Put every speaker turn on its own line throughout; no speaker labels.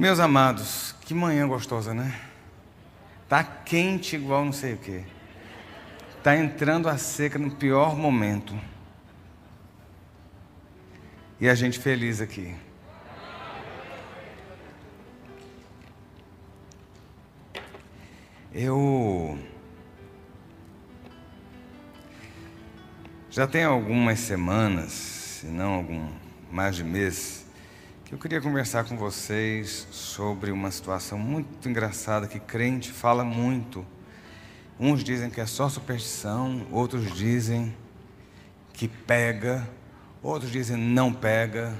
Meus amados, que manhã gostosa, né? Tá quente igual não sei o quê. Tá entrando a seca no pior momento. E a gente feliz aqui. Eu já tem algumas semanas, se não algum mais de mês, que eu queria conversar com vocês sobre uma situação muito engraçada que crente fala muito. Uns dizem que é só superstição, outros dizem que pega, outros dizem não pega.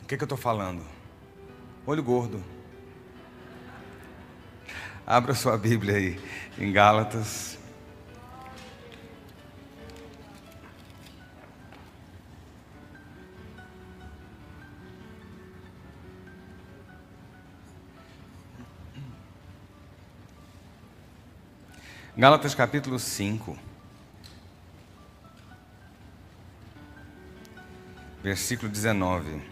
O que, que eu estou falando? Olho gordo. Abra sua Bíblia aí, em Gálatas. Gálatas capítulo 5. Versículo 19.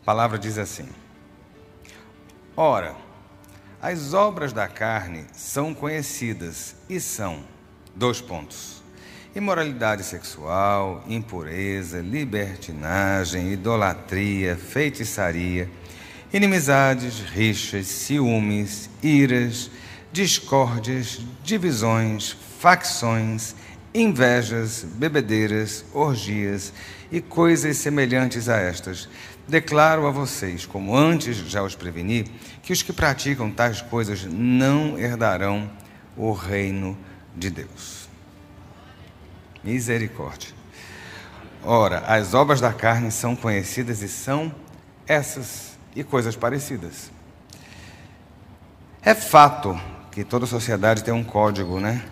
A palavra diz assim: Ora, as obras da carne são conhecidas e são dois pontos: imoralidade sexual, impureza, libertinagem, idolatria, feitiçaria, inimizades, rixas, ciúmes, iras, discórdias, divisões, facções, invejas, bebedeiras, orgias e coisas semelhantes a estas Declaro a vocês, como antes já os preveni, que os que praticam tais coisas não herdarão o reino de Deus. Misericórdia. Ora, as obras da carne são conhecidas e são essas e coisas parecidas. É fato que toda sociedade tem um código, né?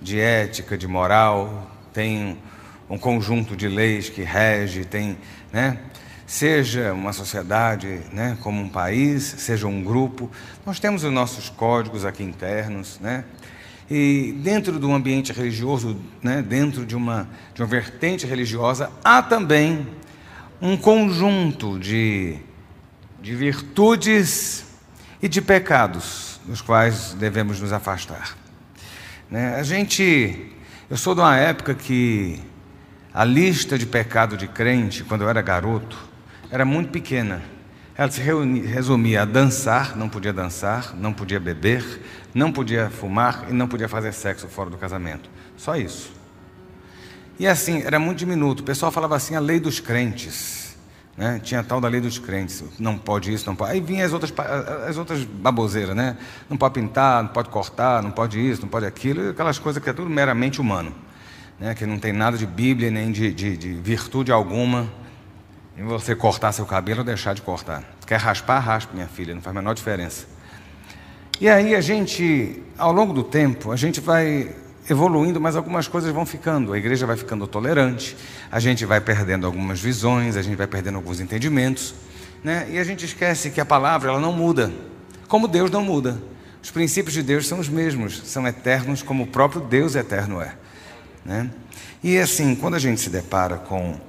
De ética, de moral, tem um conjunto de leis que rege, tem, né? seja uma sociedade, né, como um país, seja um grupo, nós temos os nossos códigos aqui internos, né? E dentro do ambiente religioso, né, dentro de uma, de uma vertente religiosa, há também um conjunto de, de virtudes e de pecados dos quais devemos nos afastar. Né? A gente, eu sou de uma época que a lista de pecado de crente, quando eu era garoto, era muito pequena. Ela se resumia a dançar, não podia dançar, não podia beber, não podia fumar e não podia fazer sexo fora do casamento. Só isso. E assim, era muito diminuto. O pessoal falava assim, a lei dos crentes. Né? Tinha a tal da lei dos crentes. Não pode isso, não pode. Aí vinha as outras, as outras baboseiras, né? Não pode pintar, não pode cortar, não pode isso, não pode aquilo. Aquelas coisas que é tudo meramente humano. Né? Que não tem nada de Bíblia, nem de, de, de virtude alguma em você cortar seu cabelo ou deixar de cortar. Quer raspar, raspa, minha filha, não faz a menor diferença. E aí a gente, ao longo do tempo, a gente vai evoluindo, mas algumas coisas vão ficando. A igreja vai ficando tolerante, a gente vai perdendo algumas visões, a gente vai perdendo alguns entendimentos, né? E a gente esquece que a palavra ela não muda, como Deus não muda. Os princípios de Deus são os mesmos, são eternos como o próprio Deus eterno é, né? E assim, quando a gente se depara com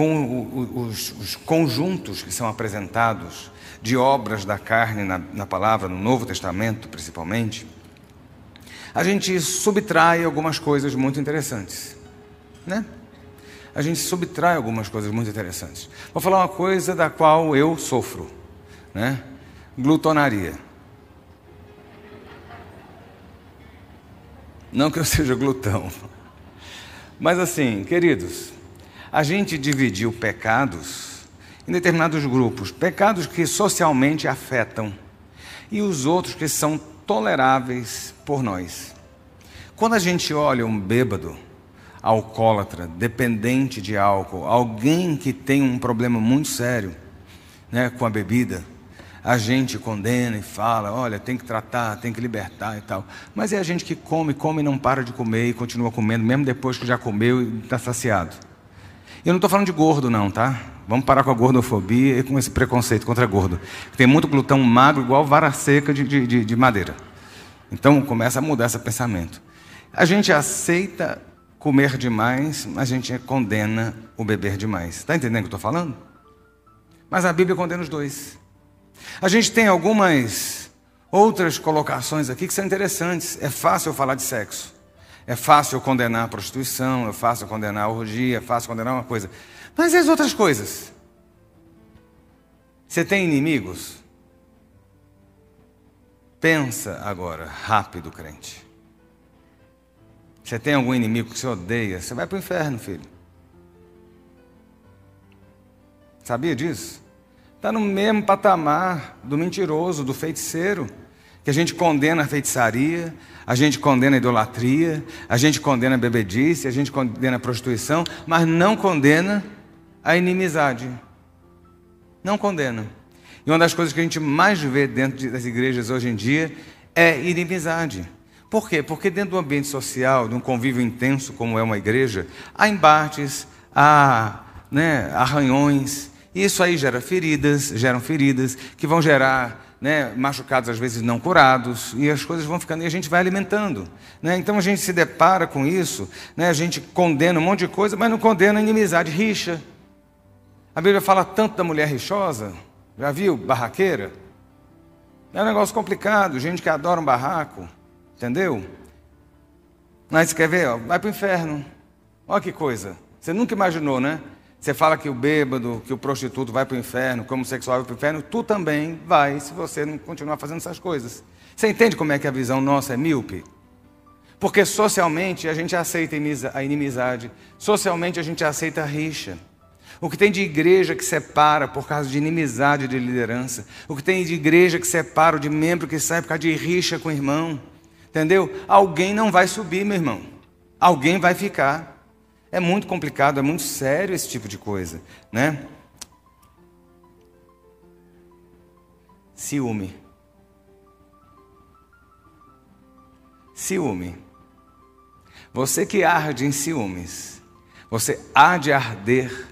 com os, os, conjuntos que são apresentados de obras da carne na, na palavra, no Novo Testamento principalmente, a gente subtrai algumas coisas muito interessantes, né? A gente subtrai algumas coisas muito interessantes. Vou falar uma coisa da qual eu sofro, né? Glutonaria. Não que eu seja glutão, mas assim, queridos, a gente dividiu pecados em determinados grupos, pecados que socialmente afetam e os outros que são toleráveis por nós. Quando a gente olha um bêbado, alcoólatra, dependente de álcool, alguém que tem um problema muito sério né, com a bebida, a gente condena e fala, olha, tem que tratar, tem que libertar e tal. Mas é a gente que come, come e não para de comer e continua comendo, mesmo depois que já comeu e está saciado. Eu não estou falando de gordo, não, tá? Vamos parar com a gordofobia e com esse preconceito contra gordo. Tem muito glutão magro, igual vara seca de, de, de madeira. Então começa a mudar esse pensamento. A gente aceita comer demais, mas a gente condena o beber demais. Está entendendo o que eu estou falando? Mas a Bíblia condena os dois. A gente tem algumas outras colocações aqui que são interessantes. É fácil falar de sexo. É fácil condenar a prostituição, é fácil condenar a orgia, é fácil condenar uma coisa. Mas e as outras coisas? Você tem inimigos? Pensa agora, rápido, crente. Você tem algum inimigo que você odeia? Você vai para o inferno, filho. Sabia disso? Está no mesmo patamar do mentiroso, do feiticeiro, que a gente condena a feitiçaria, a gente condena a idolatria, a gente condena a bebedice, a gente condena a prostituição, mas não condena a inimizade. Não condena. E uma das coisas que a gente mais vê dentro das igrejas hoje em dia é inimizade. Por quê? Porque dentro do ambiente social, de um convívio intenso como é uma igreja, há embates, há né, arranhões, e isso aí gera feridas, geram feridas, que vão gerar né, machucados às vezes não curados, e as coisas vão ficando, e a gente vai alimentando. Né? Então a gente se depara com isso, né, a gente condena um monte de coisa, mas não condena a inimizade, rixa. A Bíblia fala tanto da mulher rixosa, já viu? Barraqueira. É um negócio complicado, gente que adora um barraco. Entendeu? Mas quer ver? Ó, vai para o inferno. Olha que coisa. Você nunca imaginou, né? Você fala que o bêbado, que o prostituto vai para o inferno, que o homossexual vai para o inferno, tu também vai se você não continuar fazendo essas coisas. Você entende como é que a visão nossa é míope? Porque socialmente a gente aceita a inimizade, socialmente a gente aceita a rixa. O que tem de igreja que separa por causa de inimizade de liderança, o que tem de igreja que separa de membro que sai por causa de rixa com o irmão. Entendeu? Alguém não vai subir, meu irmão. Alguém vai ficar. É muito complicado, é muito sério esse tipo de coisa, né? Ciúme. Ciúme. Você que arde em ciúmes, você há de arder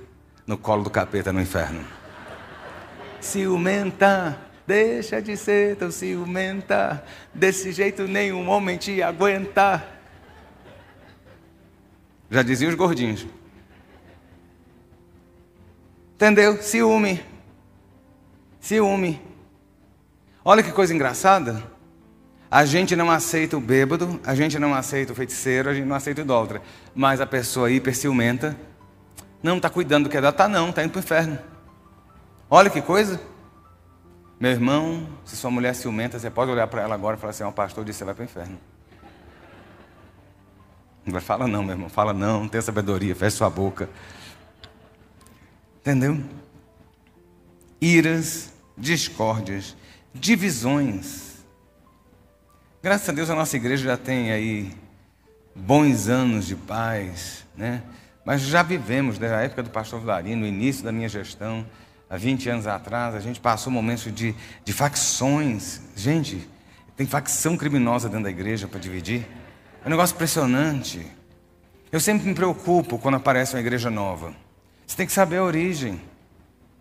no colo do capeta no inferno. Ciumenta. Deixa de ser tão ciumenta, desse jeito nenhum homem te aguenta. Já diziam os gordinhos. Entendeu? Ciúme. Ciúme. Olha que coisa engraçada. A gente não aceita o bêbado, a gente não aceita o feiticeiro, a gente não aceita o idólatra. Mas a pessoa hiper ciumenta não está cuidando do que é dela, está não, está indo para o inferno. Olha que coisa. Meu irmão, se sua mulher é ciumenta, você pode olhar para ela agora e falar assim: ó, oh, pastor disse, você vai para o inferno. Não vai falar não, meu irmão. Fala não, não tem sabedoria, feche sua boca. Entendeu? Iras, discórdias, divisões. Graças a Deus a nossa igreja já tem aí bons anos de paz, né? Mas já vivemos, desde a época do pastor Vilarino, no início da minha gestão, há 20 anos atrás, a gente passou momentos de, de facções. Gente, tem facção criminosa dentro da igreja para dividir. É um negócio impressionante. Eu sempre me preocupo quando aparece uma igreja nova. Você tem que saber a origem.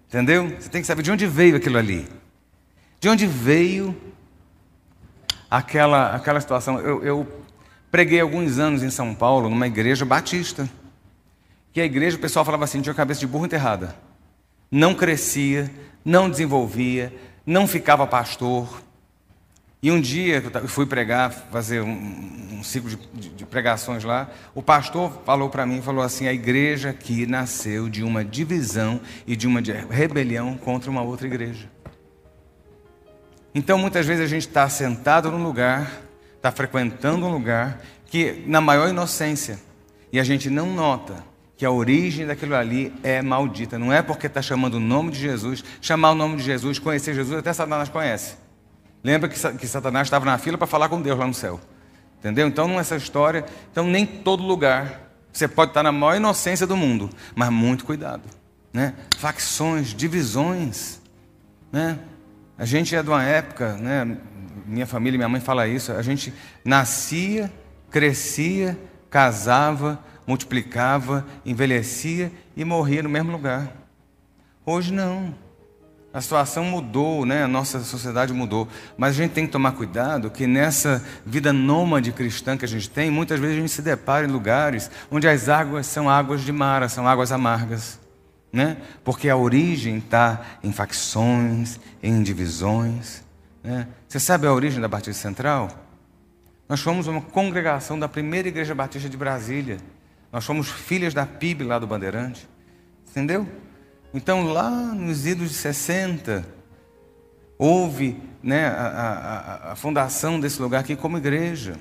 Entendeu? Você tem que saber de onde veio aquilo ali. De onde veio aquela, aquela situação. Eu, eu preguei alguns anos em São Paulo, numa igreja batista. Que a igreja, o pessoal falava assim: tinha cabeça de burro enterrada não crescia, não desenvolvia, não ficava pastor. E um dia eu fui pregar, fazer um, um ciclo de, de, de, pregações lá, o pastor falou para mim, falou assim, a igreja aqui nasceu de uma divisão e de uma rebelião contra uma outra igreja. Então muitas vezes a gente está sentado num lugar, está frequentando um lugar que na maior inocência, e a gente não nota que a origem daquilo ali é maldita. Não é porque está chamando o nome de Jesus, chamar o nome de Jesus, conhecer Jesus, até Satanás conhece. Lembra que, que Satanás estava na fila para falar com Deus lá no céu. Entendeu? Então, nessa história, então nem todo lugar você pode estar na maior inocência do mundo, mas muito cuidado. Né? Facções, divisões. Né? A gente é de uma época, né? minha família, minha mãe fala isso, a gente nascia, crescia, casava, multiplicava, envelhecia e morria no mesmo lugar. Hoje não. A situação mudou, né? a nossa sociedade mudou. Mas a gente tem que tomar cuidado que nessa vida nômade cristã que a gente tem, muitas vezes a gente se depara em lugares onde as águas são águas de mar, são águas amargas. Né? Porque a origem está em facções, em divisões. Né? Você sabe a origem da Batista Central? Nós fomos uma congregação da primeira igreja batista de Brasília. Nós fomos filhas da PIB lá do Bandeirante. Entendeu? Então, lá nos idos de 60, houve né, a, a, a fundação desse lugar aqui como igreja.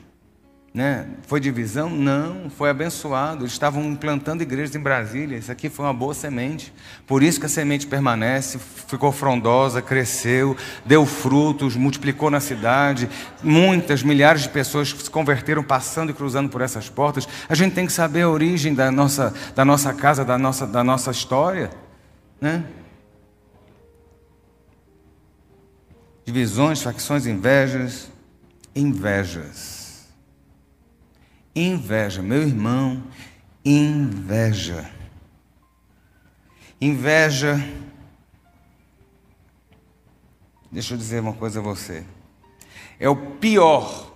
Né? Foi divisão? Não, foi abençoado. Eles estavam implantando igrejas em Brasília. Isso aqui foi uma boa semente. Por isso que a semente permanece, ficou frondosa, cresceu, deu frutos, multiplicou na cidade. Muitas, milhares de pessoas se converteram passando e cruzando por essas portas. A gente tem que saber a origem da nossa, da nossa casa, da nossa, da nossa história. Né? Divisões, facções, invejas. Invejas. Inveja, meu irmão, inveja. Inveja. Deixa eu dizer uma coisa a você. É o pior.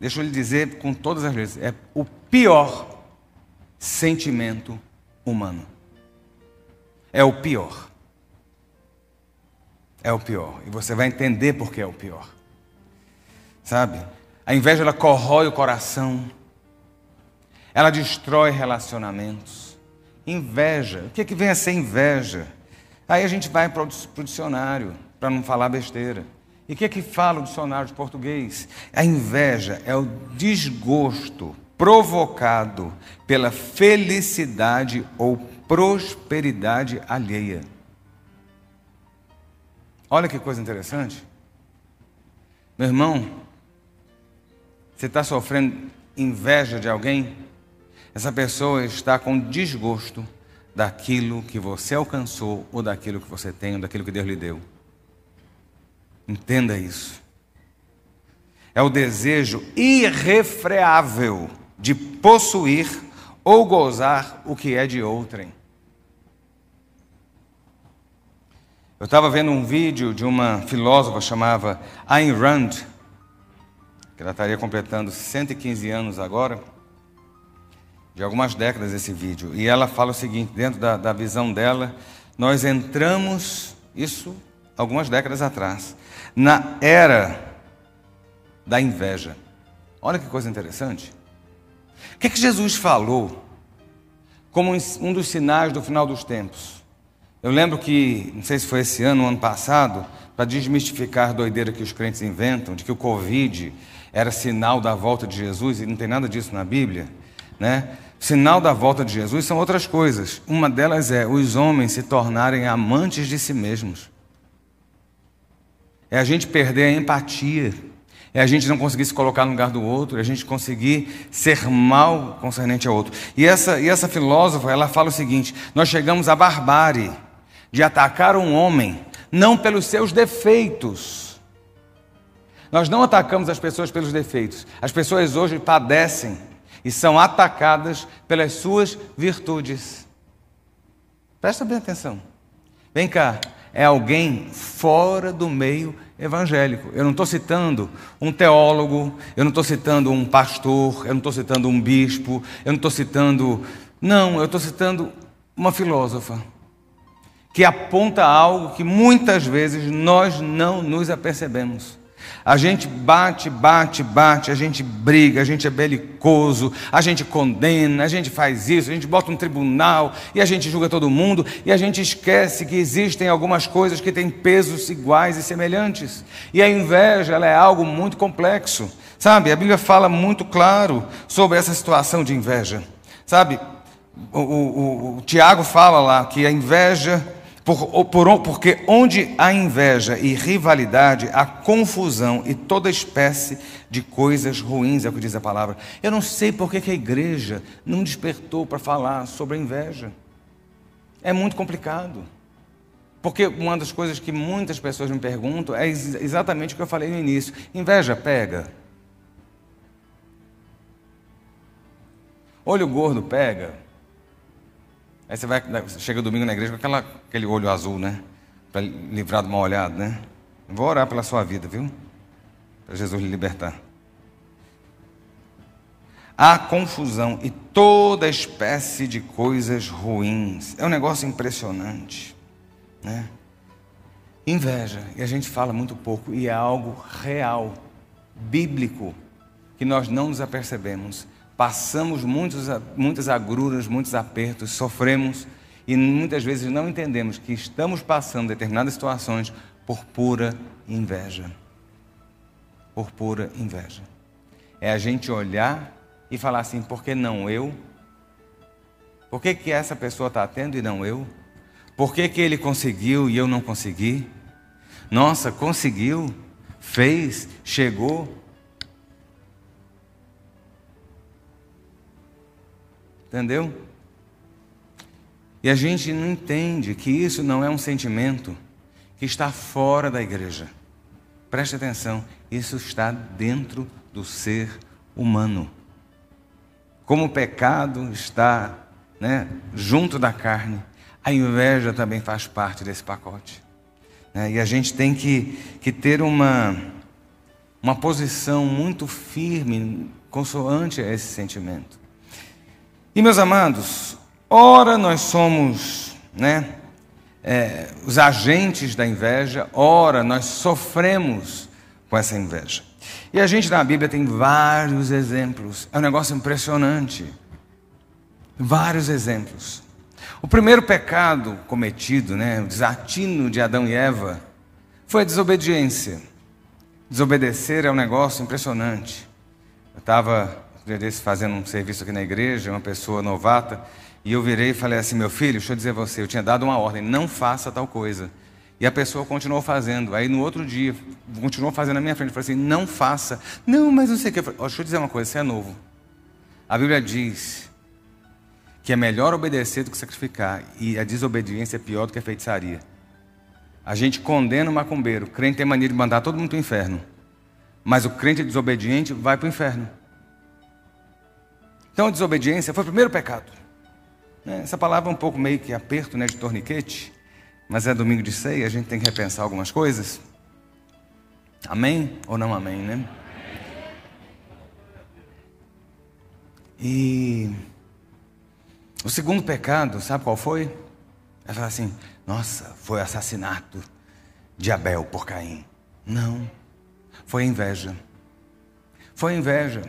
Deixa eu lhe dizer com todas as vezes. É o pior sentimento humano. É o pior. É o pior. E você vai entender por que é o pior. Sabe? A inveja ela corrói o coração. Ela destrói relacionamentos. Inveja. O que, é que vem a ser inveja? Aí a gente vai para o dicionário, para não falar besteira. E o que é que fala o dicionário de português? A inveja é o desgosto provocado pela felicidade ou prosperidade alheia. Olha que coisa interessante. Meu irmão, você está sofrendo inveja de alguém? Essa pessoa está com desgosto daquilo que você alcançou, ou daquilo que você tem, ou daquilo que Deus lhe deu. Entenda isso. É o desejo irrefreável de possuir ou gozar o que é de outrem. Eu estava vendo um vídeo de uma filósofa chamada Ayn Rand, que ela estaria completando 115 anos agora, de algumas décadas esse vídeo. E ela fala o seguinte: dentro da, da visão dela, nós entramos, isso algumas décadas atrás, na era da inveja. Olha que coisa interessante. O que, é que Jesus falou como um dos sinais do final dos tempos? Eu lembro que, não sei se foi esse ano ou ano passado, para desmistificar a doideira que os crentes inventam, de que o Covid era sinal da volta de Jesus, e não tem nada disso na Bíblia, né? Sinal da volta de Jesus são outras coisas. Uma delas é os homens se tornarem amantes de si mesmos. É a gente perder a empatia. É a gente não conseguir se colocar no lugar do outro, é a gente conseguir ser mal concernente ao outro. E essa, e essa filósofa, ela fala o seguinte: nós chegamos à barbárie de atacar um homem não pelos seus defeitos. Nós não atacamos as pessoas pelos defeitos. As pessoas hoje padecem e são atacadas pelas suas virtudes. Presta bem atenção. Vem cá, é alguém fora do meio evangélico. Eu não estou citando um teólogo, eu não estou citando um pastor, eu não estou citando um bispo, eu não estou citando. Não, eu estou citando uma filósofa que aponta algo que muitas vezes nós não nos apercebemos. A gente bate, bate, bate, a gente briga, a gente é belicoso, a gente condena, a gente faz isso, a gente bota um tribunal e a gente julga todo mundo e a gente esquece que existem algumas coisas que têm pesos iguais e semelhantes. E a inveja ela é algo muito complexo. Sabe, a Bíblia fala muito claro sobre essa situação de inveja. Sabe, o, o, o, o Tiago fala lá que a inveja por, por, porque onde há inveja e rivalidade, há confusão e toda espécie de coisas ruins, é o que diz a palavra. Eu não sei por que a igreja não despertou para falar sobre a inveja. É muito complicado. Porque uma das coisas que muitas pessoas me perguntam é exatamente o que eu falei no início: inveja pega. Olho gordo pega. Aí você vai, chega domingo na igreja com aquela, aquele olho azul, né? para livrar do mal olhado, né? Vou orar pela sua vida, viu? Para Jesus lhe libertar. Há confusão e toda espécie de coisas ruins. É um negócio impressionante, né? Inveja, e a gente fala muito pouco, e é algo real, bíblico, que nós não nos apercebemos. Passamos muitos, muitas agruras, muitos apertos, sofremos e muitas vezes não entendemos que estamos passando determinadas situações por pura inveja. Por pura inveja. É a gente olhar e falar assim: por que não eu? Por que, que essa pessoa está tendo e não eu? Por que, que ele conseguiu e eu não consegui? Nossa, conseguiu, fez, chegou. Entendeu? E a gente não entende que isso não é um sentimento que está fora da igreja. Preste atenção, isso está dentro do ser humano. Como o pecado está né, junto da carne, a inveja também faz parte desse pacote. Né? E a gente tem que, que ter uma, uma posição muito firme, consoante a esse sentimento. E meus amados, ora nós somos né, é, os agentes da inveja, ora nós sofremos com essa inveja. E a gente na Bíblia tem vários exemplos, é um negócio impressionante. Vários exemplos. O primeiro pecado cometido, né, o desatino de Adão e Eva, foi a desobediência. Desobedecer é um negócio impressionante. Eu estava fazendo um serviço aqui na igreja, uma pessoa novata, e eu virei e falei assim: meu filho, deixa eu dizer a você, eu tinha dado uma ordem, não faça tal coisa. E a pessoa continuou fazendo. Aí no outro dia, continuou fazendo na minha frente. Eu falei assim: não faça. Não, mas não sei o que. Eu falei, oh, deixa eu dizer uma coisa, você é novo. A Bíblia diz que é melhor obedecer do que sacrificar, e a desobediência é pior do que a feitiçaria. A gente condena o macumbeiro, o crente tem mania de mandar todo mundo para o inferno, mas o crente desobediente vai para o inferno. Então a desobediência foi o primeiro pecado. Né? Essa palavra é um pouco meio que aperto né, de torniquete, mas é domingo de ceia, a gente tem que repensar algumas coisas. Amém ou não amém, né? E o segundo pecado, sabe qual foi? Ela fala assim: nossa, foi assassinato de Abel por Caim. Não, foi inveja. Foi inveja.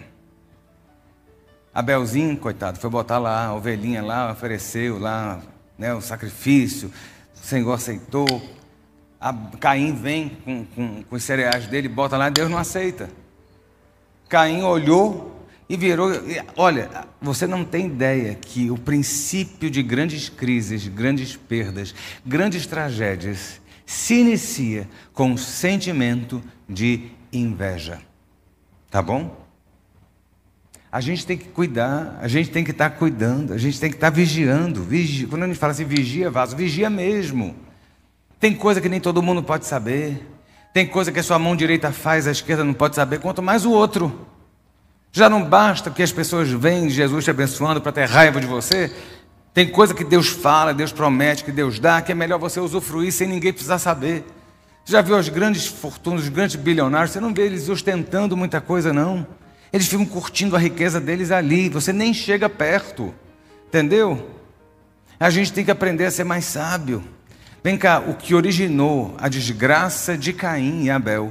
Abelzinho, coitado, foi botar lá a ovelhinha lá, ofereceu lá né, o sacrifício, o Senhor aceitou. A Caim vem com, com, com os cereais dele, bota lá, Deus não aceita. Caim olhou e virou. Olha, você não tem ideia que o princípio de grandes crises, grandes perdas, grandes tragédias se inicia com o sentimento de inveja. Tá bom? A gente tem que cuidar, a gente tem que estar tá cuidando, a gente tem que estar tá vigiando. Vigi... Quando a gente fala assim, vigia, vaso, vigia mesmo. Tem coisa que nem todo mundo pode saber. Tem coisa que a sua mão direita faz, a esquerda não pode saber, quanto mais o outro. Já não basta que as pessoas veem Jesus te abençoando para ter raiva de você. Tem coisa que Deus fala, Deus promete, que Deus dá, que é melhor você usufruir sem ninguém precisar saber. Já viu as grandes fortunas, os grandes bilionários? Você não vê eles ostentando muita coisa, não. Eles ficam curtindo a riqueza deles ali. Você nem chega perto. Entendeu? A gente tem que aprender a ser mais sábio. Vem cá, o que originou a desgraça de Caim e Abel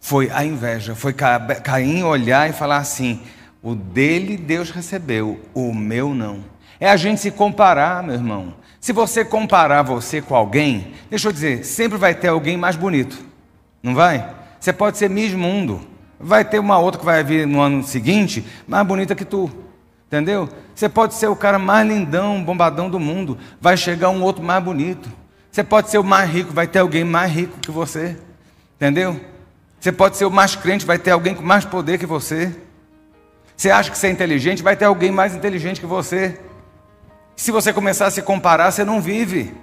foi a inveja, foi Caim olhar e falar assim: o dele Deus recebeu, o meu não. É a gente se comparar, meu irmão. Se você comparar você com alguém, deixa eu dizer, sempre vai ter alguém mais bonito, não vai? Você pode ser mesmo mundo, vai ter uma outra que vai vir no ano seguinte mais bonita que tu, entendeu? Você pode ser o cara mais lindão, bombadão do mundo, vai chegar um outro mais bonito. Você pode ser o mais rico, vai ter alguém mais rico que você, entendeu? Você pode ser o mais crente, vai ter alguém com mais poder que você. Você acha que você é inteligente, vai ter alguém mais inteligente que você. Se você começar a se comparar, você não vive.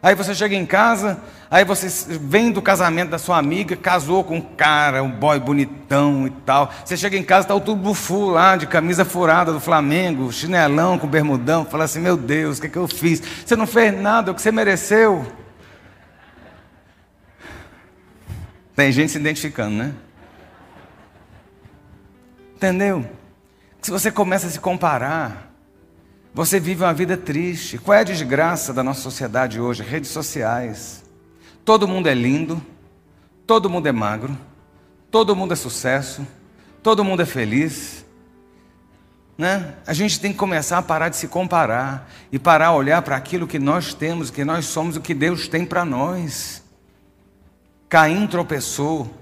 Aí você chega em casa, aí você vem do casamento da sua amiga, casou com um cara, um boy bonitão e tal. Você chega em casa, está o tudo bufu lá, de camisa furada do Flamengo, chinelão com bermudão. Fala assim: Meu Deus, o que, é que eu fiz? Você não fez nada, o que você mereceu. Tem gente se identificando, né? Entendeu? Se você começa a se comparar, você vive uma vida triste. Qual é a desgraça da nossa sociedade hoje? Redes sociais. Todo mundo é lindo, todo mundo é magro, todo mundo é sucesso, todo mundo é feliz. Né? A gente tem que começar a parar de se comparar e parar a olhar para aquilo que nós temos, que nós somos, o que Deus tem para nós. Caim tropeçou.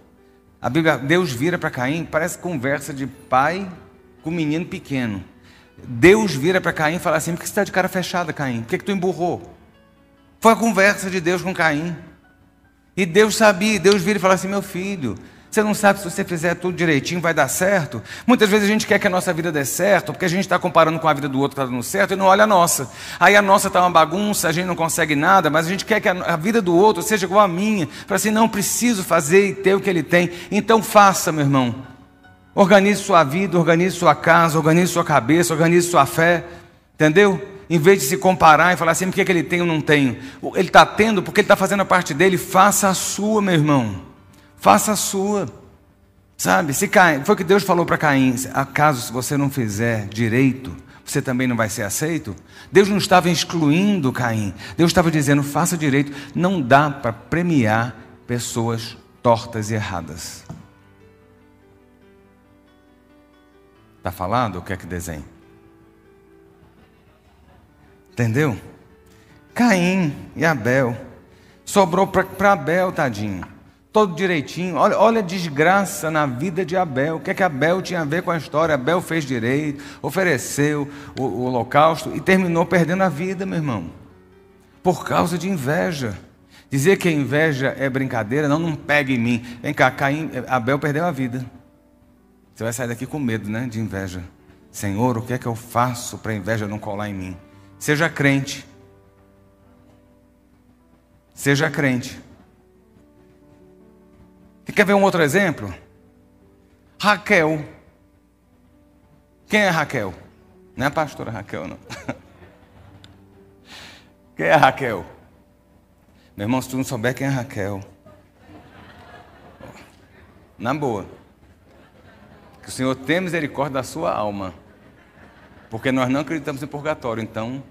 A Bíblia, Deus vira para Caim, parece conversa de pai com menino pequeno. Deus vira para Caim e fala assim: por que você está de cara fechada, Caim? Por que, que tu emburrou? Foi a conversa de Deus com Caim. E Deus sabia, Deus vira e fala assim: meu filho, você não sabe se você fizer tudo direitinho vai dar certo? Muitas vezes a gente quer que a nossa vida dê certo, porque a gente está comparando com a vida do outro que está dando certo e não olha a nossa. Aí a nossa está uma bagunça, a gente não consegue nada, mas a gente quer que a vida do outro seja igual a minha. Para assim, não preciso fazer e ter o que ele tem. Então faça, meu irmão. Organize sua vida, organize sua casa, organize sua cabeça, organize sua fé. Entendeu? Em vez de se comparar e falar assim, por que, que ele tem ou não tem? Ele está tendo porque ele está fazendo a parte dele, faça a sua, meu irmão. Faça a sua. Sabe? Se Caim, foi o que Deus falou para Caim: acaso se você não fizer direito, você também não vai ser aceito? Deus não estava excluindo Caim. Deus estava dizendo: faça direito. Não dá para premiar pessoas tortas e erradas. Está falado? O que é que desenha? Entendeu? Caim e Abel. Sobrou para Abel, tadinho todo direitinho. Olha, olha a desgraça na vida de Abel. O que é que Abel tinha a ver com a história? Abel fez direito, ofereceu o, o holocausto e terminou perdendo a vida, meu irmão. Por causa de inveja. Dizer que a inveja é brincadeira, não, não pega em mim. Vem cá, Caim, Abel perdeu a vida. Você vai sair daqui com medo, né? De inveja. Senhor, o que é que eu faço para a inveja não colar em mim? Seja crente. Seja crente. Quer ver um outro exemplo? Raquel. Quem é Raquel? Não é a pastora Raquel, não. Quem é Raquel? Meu irmão, se tu não souber quem é Raquel, na boa, que o Senhor tenha misericórdia da sua alma, porque nós não acreditamos em purgatório, então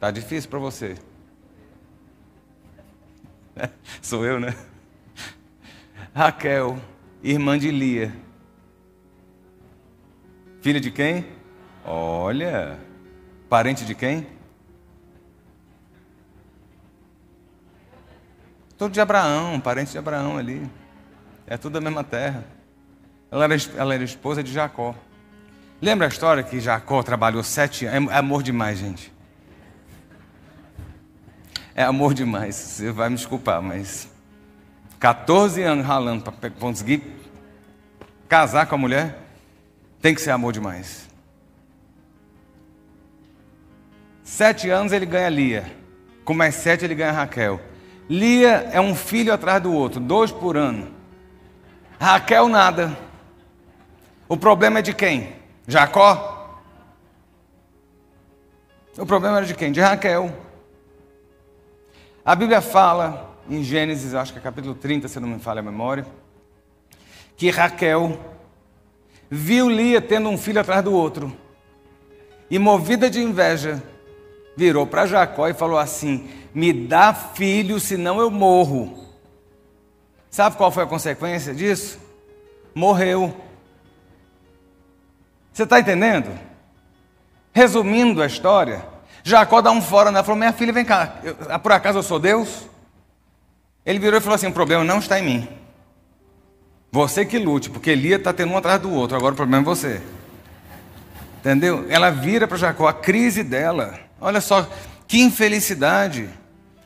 tá difícil para você. Sou eu, né? Raquel, irmã de Lia. Filha de quem? Olha, parente de quem? Tudo de Abraão, parente de Abraão ali. É tudo da mesma terra. Ela era, ela era esposa de Jacó. Lembra a história que Jacó trabalhou sete anos? É amor demais, gente. É amor demais. Você vai me desculpar, mas 14 anos ralando para conseguir casar com a mulher, tem que ser amor demais. Sete anos ele ganha Lia. Com mais sete ele ganha Raquel. Lia é um filho atrás do outro, dois por ano. Raquel nada. O problema é de quem? Jacó? O problema era de quem? De Raquel. A Bíblia fala em Gênesis, acho que é capítulo 30, se não me falha a memória, que Raquel viu Lia tendo um filho atrás do outro, e movida de inveja, virou para Jacó e falou assim: Me dá filho, senão eu morro. Sabe qual foi a consequência disso? Morreu. Você está entendendo? Resumindo a história, Jacó dá um fora nela, falou: Minha filha, vem cá, eu, por acaso eu sou Deus? Ele virou e falou assim: o problema não está em mim. Você que lute, porque Lia está tendo um atrás do outro, agora o problema é você. Entendeu? Ela vira para Jacó, a crise dela. Olha só, que infelicidade.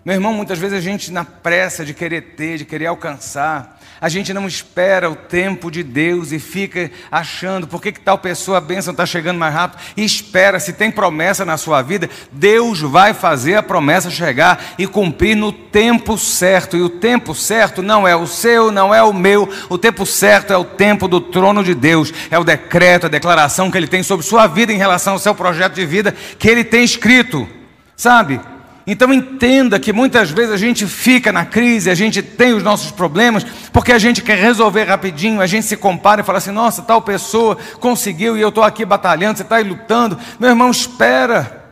Meu irmão, muitas vezes a gente, na pressa de querer ter, de querer alcançar, a gente não espera o tempo de Deus e fica achando por que, que tal pessoa, a bênção está chegando mais rápido. E espera, se tem promessa na sua vida, Deus vai fazer a promessa chegar e cumprir no tempo certo. E o tempo certo não é o seu, não é o meu. O tempo certo é o tempo do trono de Deus. É o decreto, a declaração que Ele tem sobre sua vida em relação ao seu projeto de vida que Ele tem escrito. Sabe? Então entenda que muitas vezes a gente fica na crise, a gente tem os nossos problemas, porque a gente quer resolver rapidinho, a gente se compara e fala assim: nossa, tal pessoa conseguiu e eu estou aqui batalhando, você está aí lutando. Meu irmão, espera.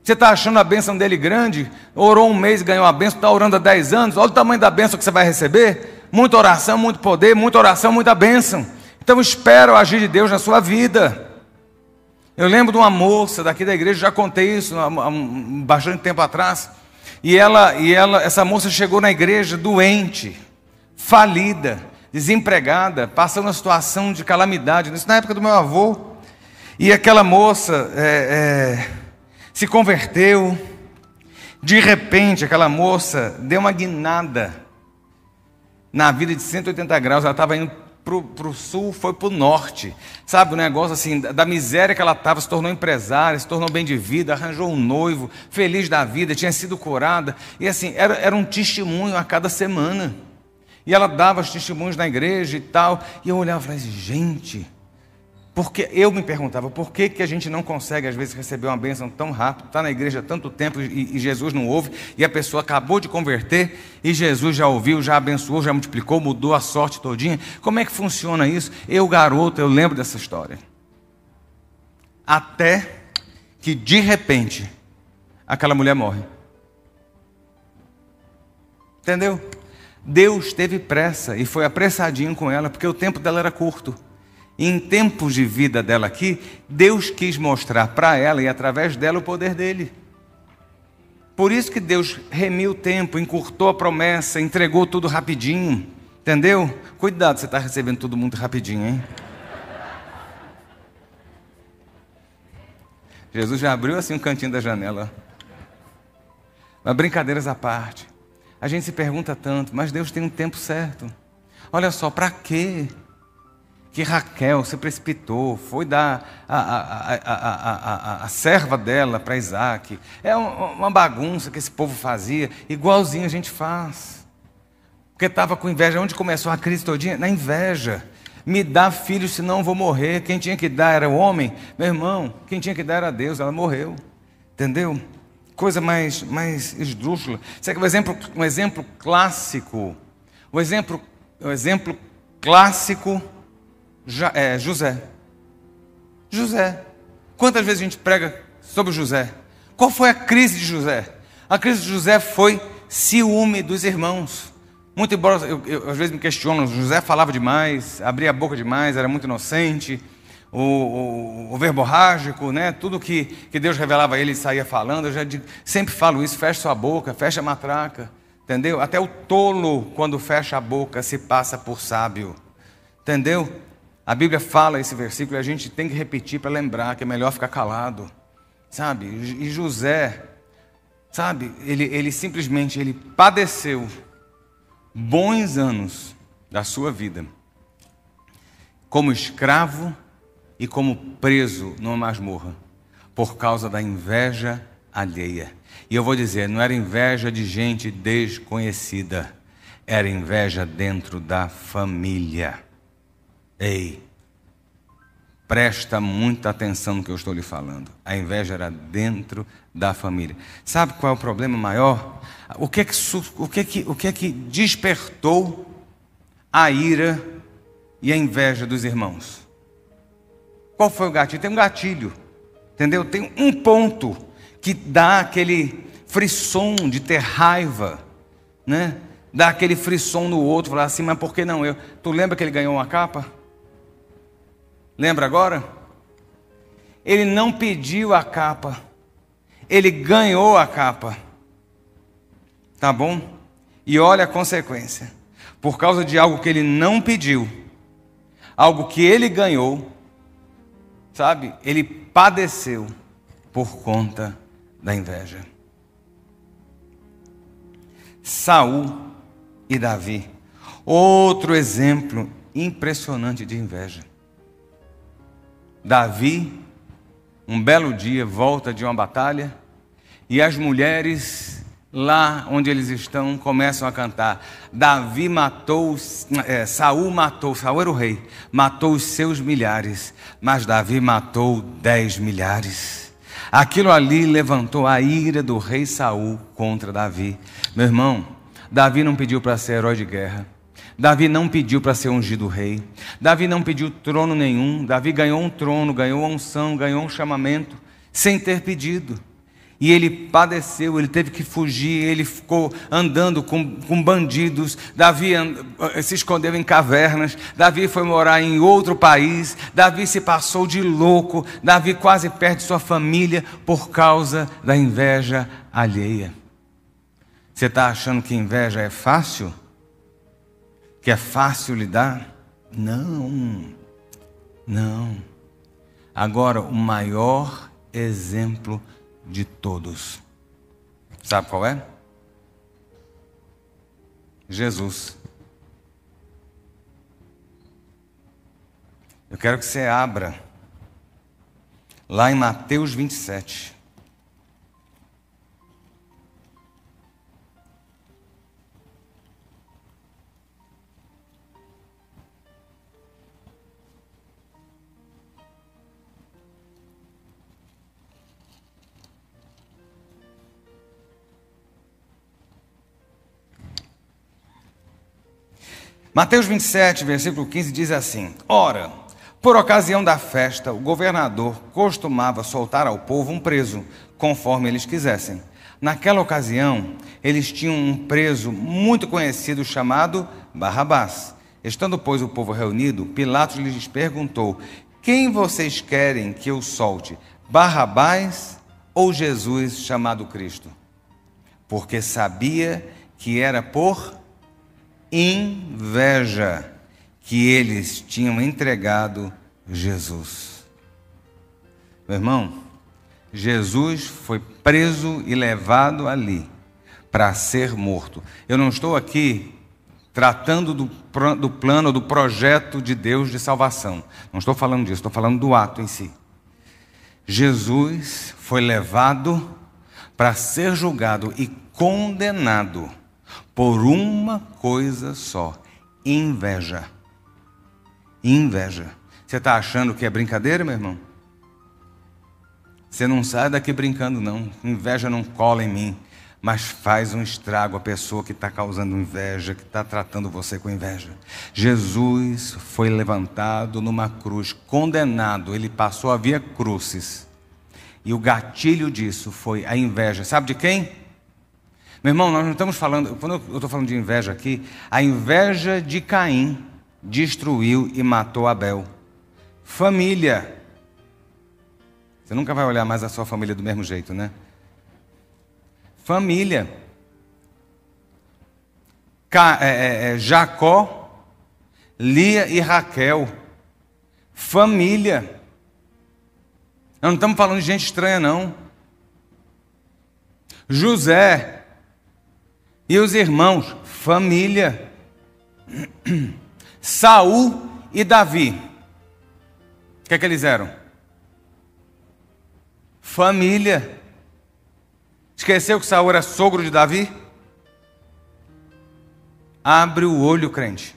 Você está achando a bênção dele grande? Orou um mês e ganhou a bênção, está orando há 10 anos, olha o tamanho da bênção que você vai receber. Muita oração, muito poder, muita oração, muita bênção. Então espera o agir de Deus na sua vida. Eu lembro de uma moça daqui da igreja, já contei isso há bastante tempo atrás. E ela, e ela, essa moça chegou na igreja doente, falida, desempregada, passando uma situação de calamidade. Isso na época do meu avô. E aquela moça é, é, se converteu. De repente, aquela moça deu uma guinada na vida de 180 graus. Ela estava indo para o sul, foi para o norte. Sabe, o negócio assim, da miséria que ela estava, se tornou empresária, se tornou bem de vida, arranjou um noivo, feliz da vida, tinha sido curada. E assim, era, era um testemunho a cada semana. E ela dava os testemunhos na igreja e tal. E eu olhava e falava assim, gente, porque eu me perguntava por que, que a gente não consegue, às vezes, receber uma bênção tão rápido, está na igreja tanto tempo e, e, Jesus não ouve, e a pessoa acabou de converter, e Jesus já ouviu, já abençoou, já multiplicou, mudou a sorte todinha. Como é que funciona isso? Eu, garoto, eu lembro dessa história. Até que, de repente, aquela mulher morre. Entendeu? Deus teve pressa e foi apressadinho com ela, porque o tempo dela era curto. Em tempos de vida dela aqui, Deus quis mostrar para ela e através dela o poder dele. Por isso que Deus remiu o tempo, encurtou a promessa, entregou tudo rapidinho. Entendeu? Cuidado, você está recebendo tudo muito rapidinho, hein? Jesus já abriu assim um cantinho da janela. Mas brincadeiras à parte. A gente se pergunta tanto, mas Deus tem um tempo certo. Olha só, para quê? Que Raquel se precipitou, foi dar a, a, a, a serva dela para Isaac. É uma bagunça que esse povo fazia, igualzinho a gente faz. Porque estava com inveja. Onde começou a crise todinha? Na inveja. Me dá filho, senão vou morrer. Quem tinha que dar era o homem. Meu irmão, quem tinha que dar era Deus. Ela morreu. Entendeu? Coisa mais, mais esdrúxula. Isso aqui é um exemplo, um exemplo clássico. O um exemplo, um exemplo clássico é, José. José. Quantas vezes a gente prega sobre José? Qual foi a crise de José? A crise de José foi ciúme dos irmãos. Muito embora eu, eu às vezes me questiono, José falava demais, abria a boca demais, era muito inocente, o, o, o verborrágico, né? tudo que, que Deus revelava a ele, saía falando. Eu já digo, sempre falo isso: fecha sua boca, fecha a matraca, entendeu? Até o tolo, quando fecha a boca, se passa por sábio, entendeu? A Bíblia fala esse versículo e a gente tem que repetir para lembrar que é melhor ficar calado, sabe? E José, sabe? Ele, ele simplesmente ele padeceu bons anos da sua vida como escravo e como preso numa masmorra por causa da inveja alheia. E eu vou dizer, não era inveja de gente desconhecida, era inveja dentro da família. Ei, presta muita atenção no que eu estou lhe falando. A inveja era dentro da família. Sabe qual é o problema maior? O que é que, o que, é que, o que, é que despertou a ira e a inveja dos irmãos? Qual foi o gatilho? Tem um gatilho, entendeu? Tem um ponto que dá aquele frisson de ter raiva, né? Dá aquele frisson no outro, falar assim, mas por que não eu? Tu lembra que ele ganhou uma capa? Lembra agora? Ele não pediu a capa, ele ganhou a capa. Tá bom? E olha a consequência. Por causa de algo que ele não pediu, algo que ele ganhou, sabe? Ele padeceu por conta da inveja. Saul e Davi, outro exemplo impressionante de inveja. Davi, um belo dia, volta de uma batalha e as mulheres lá onde eles estão começam a cantar. Davi matou, é, Saul matou, Saul era o rei, matou os seus milhares, mas Davi matou dez milhares. Aquilo ali levantou a ira do rei Saul contra Davi. Meu irmão, Davi não pediu para ser herói de guerra. Davi não pediu para ser ungido rei. Davi não pediu trono nenhum. Davi ganhou um trono, ganhou a unção, ganhou um chamamento, sem ter pedido. E ele padeceu, ele teve que fugir, ele ficou andando com, com bandidos. Davi eh, se escondeu em cavernas. Davi foi morar em outro país. Davi se passou de louco. Davi quase perde sua família por causa da inveja alheia. Você está achando que inveja é fácil? Que é fácil lidar? Não, não. Agora, o maior exemplo de todos. Sabe qual é? Jesus. Eu quero que você abra lá em Mateus 27. Mateus 27, versículo 15 diz assim: Ora, por ocasião da festa, o governador costumava soltar ao povo um preso, conforme eles quisessem. Naquela ocasião, eles tinham um preso muito conhecido chamado Barrabás. Estando, pois, o povo reunido, Pilatos lhes perguntou: Quem vocês querem que eu solte, Barrabás ou Jesus chamado Cristo? Porque sabia que era por inveja que eles tinham entregado Jesus. Meu irmão, Jesus foi preso e levado ali para ser morto. Eu não estou aqui tratando do, do plano, do projeto de Deus de salvação. Não estou falando disso, estou falando do ato em si. Jesus foi levado para ser julgado e condenado por uma coisa só: inveja. Inveja. Você está achando que é brincadeira, meu irmão? Você não sai daqui brincando, não. Inveja não cola em mim, mas faz um estrago a pessoa que está causando inveja, que está tratando você com inveja. Jesus foi levantado numa cruz, condenado, ele passou a via crucis. E o gatilho disso foi a inveja. Sabe de quem? Meu irmão, nós não estamos falando, quando eu estou falando de inveja aqui, a inveja de Caim destruiu e matou Abel. Família. Você nunca vai olhar mais a sua família do mesmo jeito, né? Família. Ca, é, é, é Jacó, Lia e Raquel. Família. Nós não estamos falando de gente estranha, não. José, e os irmãos, família. Saul e Davi. O que é que eles eram? Família. Esqueceu que Saul era sogro de Davi? Abre o olho, crente.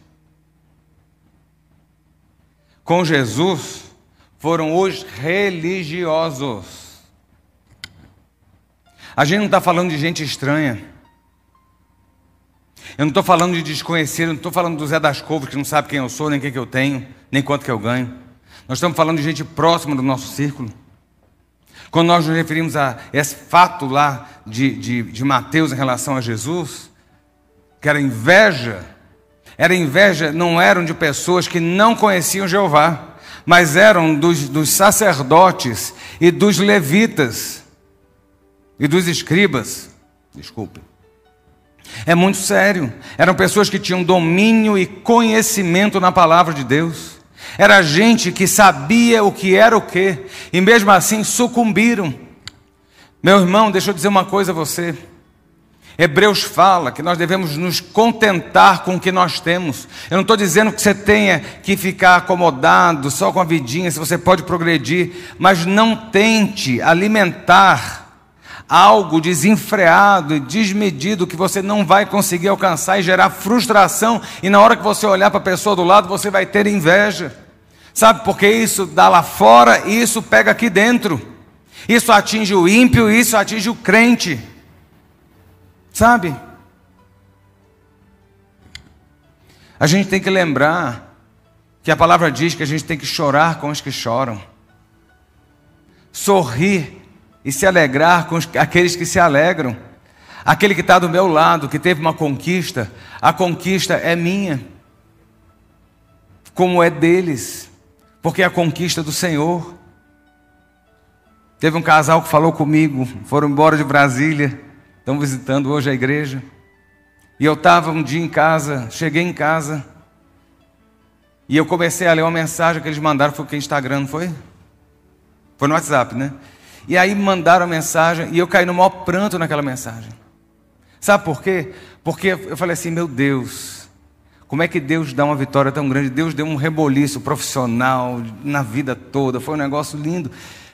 Com Jesus foram os religiosos. A gente não está falando de gente estranha. Eu não estou falando de desconhecido, não estou falando do Zé das Covas que não sabe quem eu sou, nem o que eu tenho, nem quanto que eu ganho. Nós estamos falando de gente próxima do nosso círculo. Quando nós nos referimos a esse fato lá de, de, de Mateus em relação a Jesus, que era inveja, era inveja, não eram de pessoas que não conheciam Jeová, mas eram dos, dos sacerdotes e dos levitas e dos escribas. Desculpe. É muito sério. Eram pessoas que tinham domínio e conhecimento na palavra de Deus. Era gente que sabia o que era o que, e mesmo assim sucumbiram. Meu irmão, deixa eu dizer uma coisa a você. Hebreus fala que nós devemos nos contentar com o que nós temos. Eu não estou dizendo que você tenha que ficar acomodado só com a vidinha, se você pode progredir, mas não tente alimentar algo desenfreado e desmedido que você não vai conseguir alcançar e gerar frustração, e na hora que você olhar para a pessoa do lado, você vai ter inveja. Sabe, porque isso dá lá fora e isso pega aqui dentro. Isso atinge o ímpio, isso atinge o crente. Sabe? A gente tem que lembrar que a palavra diz que a gente tem que chorar com os que choram, sorrir e se alegrar com aqueles que se alegram. Aquele que está do meu lado, que teve uma conquista, a conquista é minha, como é deles, porque é a conquista do Senhor. Teve um casal que falou comigo, foram embora de Brasília, estão visitando hoje a igreja. E eu estava um dia em casa, cheguei em casa, e eu comecei a ler uma mensagem que eles mandaram, foi o Instagram, não foi? Foi no WhatsApp, né? E aí mandaram a mensagem e eu caí no maior pranto naquela mensagem. Sabe por quê? Porque eu falei assim, meu Deus, como é que Deus dá uma vitória tão grande? Deus deu um reboliço profissional na vida toda, foi um negócio lindo.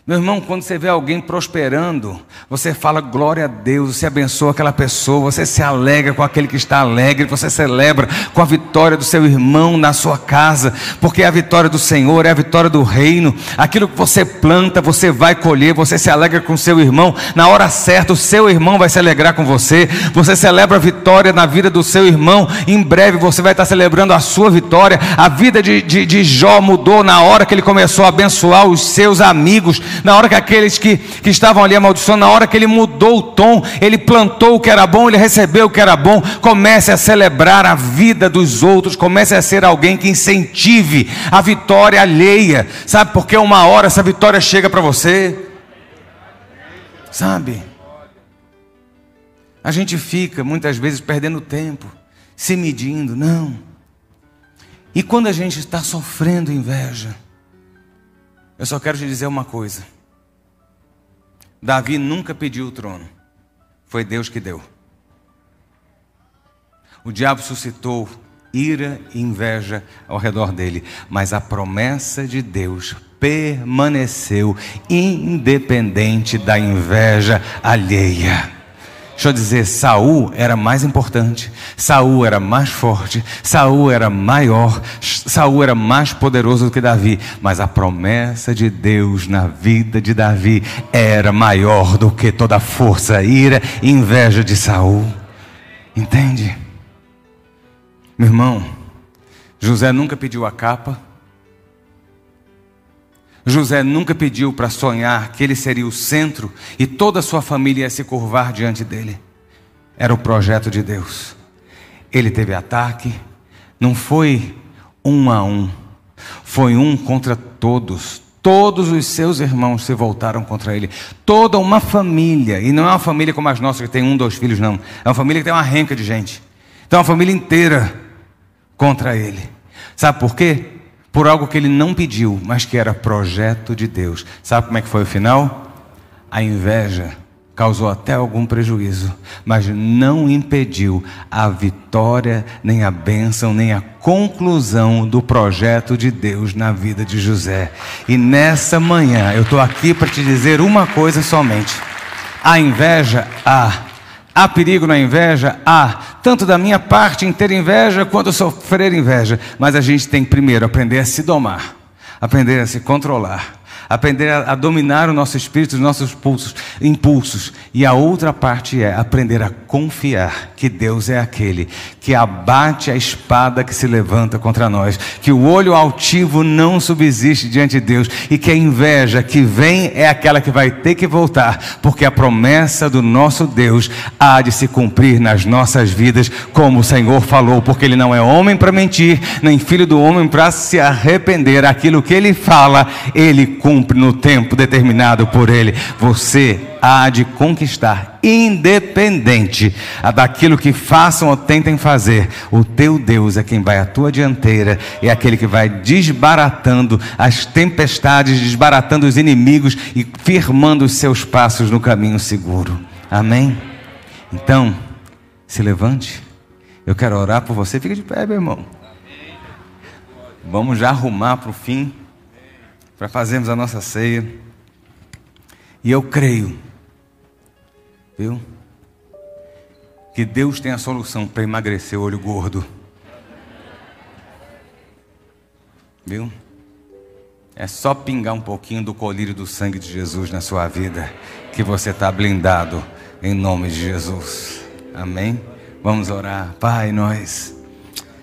Meu irmão, quando você vê alguém prosperando, você fala glória a Deus, você abençoa aquela pessoa, você se alegra com aquele que está alegre, você celebra com a vitória do seu irmão na sua casa, porque a vitória do Senhor é a vitória do reino. Aquilo que você planta, você vai colher, você se alegra com seu irmão, na hora certa, o seu irmão vai se alegrar com você, você celebra a vitória na vida do seu irmão, em breve você vai estar celebrando a sua vitória. A vida de, de, de Jó mudou na hora que ele começou a abençoar os seus amigos na hora que aqueles que, que estavam ali amaldiçoando, na hora que ele mudou o tom, ele plantou o que era bom, ele recebeu o que era bom, comece a celebrar a vida dos outros, comece a ser alguém que incentive a vitória alheia, sabe? Porque uma hora essa vitória chega para você, sabe? A gente fica muitas vezes perdendo tempo, se medindo, não. E quando a gente está sofrendo inveja, eu só quero te dizer uma coisa. Davi nunca pediu o trono, foi Deus que deu. O diabo suscitou ira e inveja ao redor dele, mas a promessa de Deus permaneceu independente da inveja alheia. Deixa eu dizer, Saul era mais importante, Saul era mais forte, Saul era maior, Saul era mais poderoso do que Davi, mas a promessa de Deus na vida de Davi era maior do que toda a força, ira e inveja de Saul. Entende? Meu irmão, José nunca pediu a capa, José nunca pediu para sonhar que ele seria o centro e toda a sua família ia se curvar diante dele. Era o projeto de Deus. Ele teve ataque, não foi um a um, foi um contra todos. Todos os seus irmãos se voltaram contra ele. Toda uma família, e não é uma família como as nossas que tem um, dois filhos, não. É uma família que tem uma renca de gente. Então, é uma família inteira contra ele. Sabe por quê? Por algo que ele não pediu, mas que era projeto de Deus. Sabe como é que foi o final? A inveja causou até algum prejuízo, mas não impediu a vitória, nem a bênção, nem a conclusão do projeto de Deus na vida de José. E nessa manhã eu estou aqui para te dizer uma coisa somente: a inveja há Há perigo na inveja? Há. Tanto da minha parte em ter inveja quanto sofrer inveja. Mas a gente tem que primeiro aprender a se domar, aprender a se controlar aprender a, dominar o nosso espírito, os nossos pulsos, impulsos. E a outra parte é aprender a confiar que Deus é aquele que abate a espada que se levanta contra nós, que o olho altivo não subsiste diante de Deus e que a inveja que vem é aquela que vai ter que voltar, porque a promessa do nosso Deus há de se cumprir nas nossas vidas, como o Senhor falou, porque ele não é homem para mentir, nem filho do homem para se arrepender. Aquilo que ele fala, ele cumpre no tempo determinado por Ele. Você há de conquistar, independente daquilo que façam ou tentem fazer. O teu Deus é quem vai à tua dianteira, é aquele que vai desbaratando as tempestades, desbaratando os inimigos e firmando os seus passos no caminho seguro. Amém? Então, se levante. Eu quero orar por você. Fica de pé, meu irmão. Vamos já arrumar para o fim para fazermos a nossa ceia. E eu creio, viu? Que Deus tem a solução para emagrecer o olho gordo. Viu? É só pingar um pouquinho do colírio do sangue de Jesus na sua vida, que você está blindado em nome de Jesus. Amém? Vamos orar. Pai, nós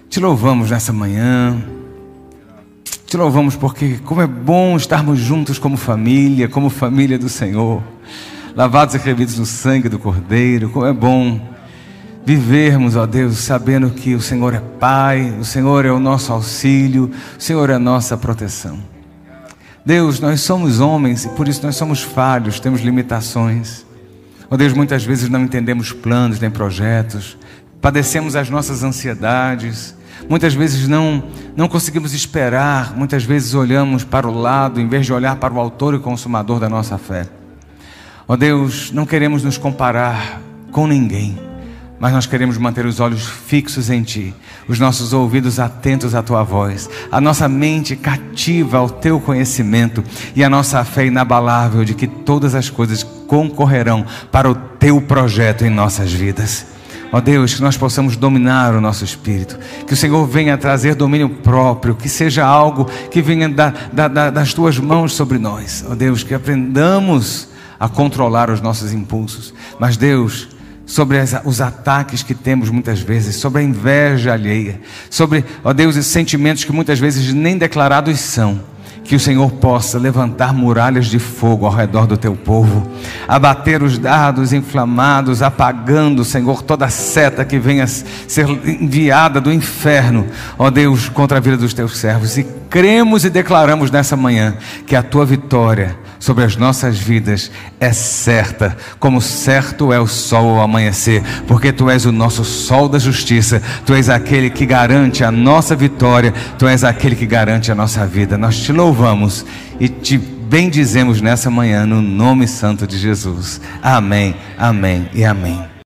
te louvamos nessa manhã. Te louvamos porque, como é bom estarmos juntos como família, como família do Senhor, lavados e revidos no sangue do Cordeiro. Como é bom vivermos, ó Deus, sabendo que o Senhor é Pai, o Senhor é o nosso auxílio, o Senhor é a nossa proteção. Deus, nós somos homens e por isso nós somos falhos, temos limitações. Oh Deus, muitas vezes não entendemos planos nem projetos, padecemos as nossas ansiedades, muitas vezes não, não conseguimos esperar, muitas vezes olhamos para o lado em vez de olhar para o autor e consumador da nossa fé. Ó oh Deus, não queremos nos comparar com ninguém mas nós queremos manter os olhos fixos em Ti, os nossos ouvidos atentos à Tua voz, a nossa mente cativa ao Teu conhecimento e a nossa fé inabalável de que todas as coisas concorrerão para o Teu projeto em nossas vidas. Ó Deus, que nós possamos dominar o nosso espírito, que o Senhor venha trazer domínio próprio, que seja algo que venha da, da, da, das tuas mãos sobre nós. Ó Deus, que aprendamos a controlar os nossos impulsos. Mas, Deus, sobre as, os ataques que temos muitas vezes, sobre a inveja alheia, sobre, ó Deus, esses sentimentos que muitas vezes nem declarados são. Que o Senhor possa levantar muralhas de fogo ao redor do teu povo, abater os dados inflamados, apagando, Senhor, toda seta que venha ser enviada do inferno, ó Deus, contra a vida dos teus servos. E cremos e declaramos nessa manhã que a tua vitória sobre as nossas vidas é certa, como certo é o sol ao amanhecer, porque tu és o nosso sol da justiça, tu és aquele que garante a nossa vitória, tu és aquele que garante a nossa vida. Nós te louvamos e te bendizemos nessa manhã no nome santo de Jesus. Amém, amém e amém.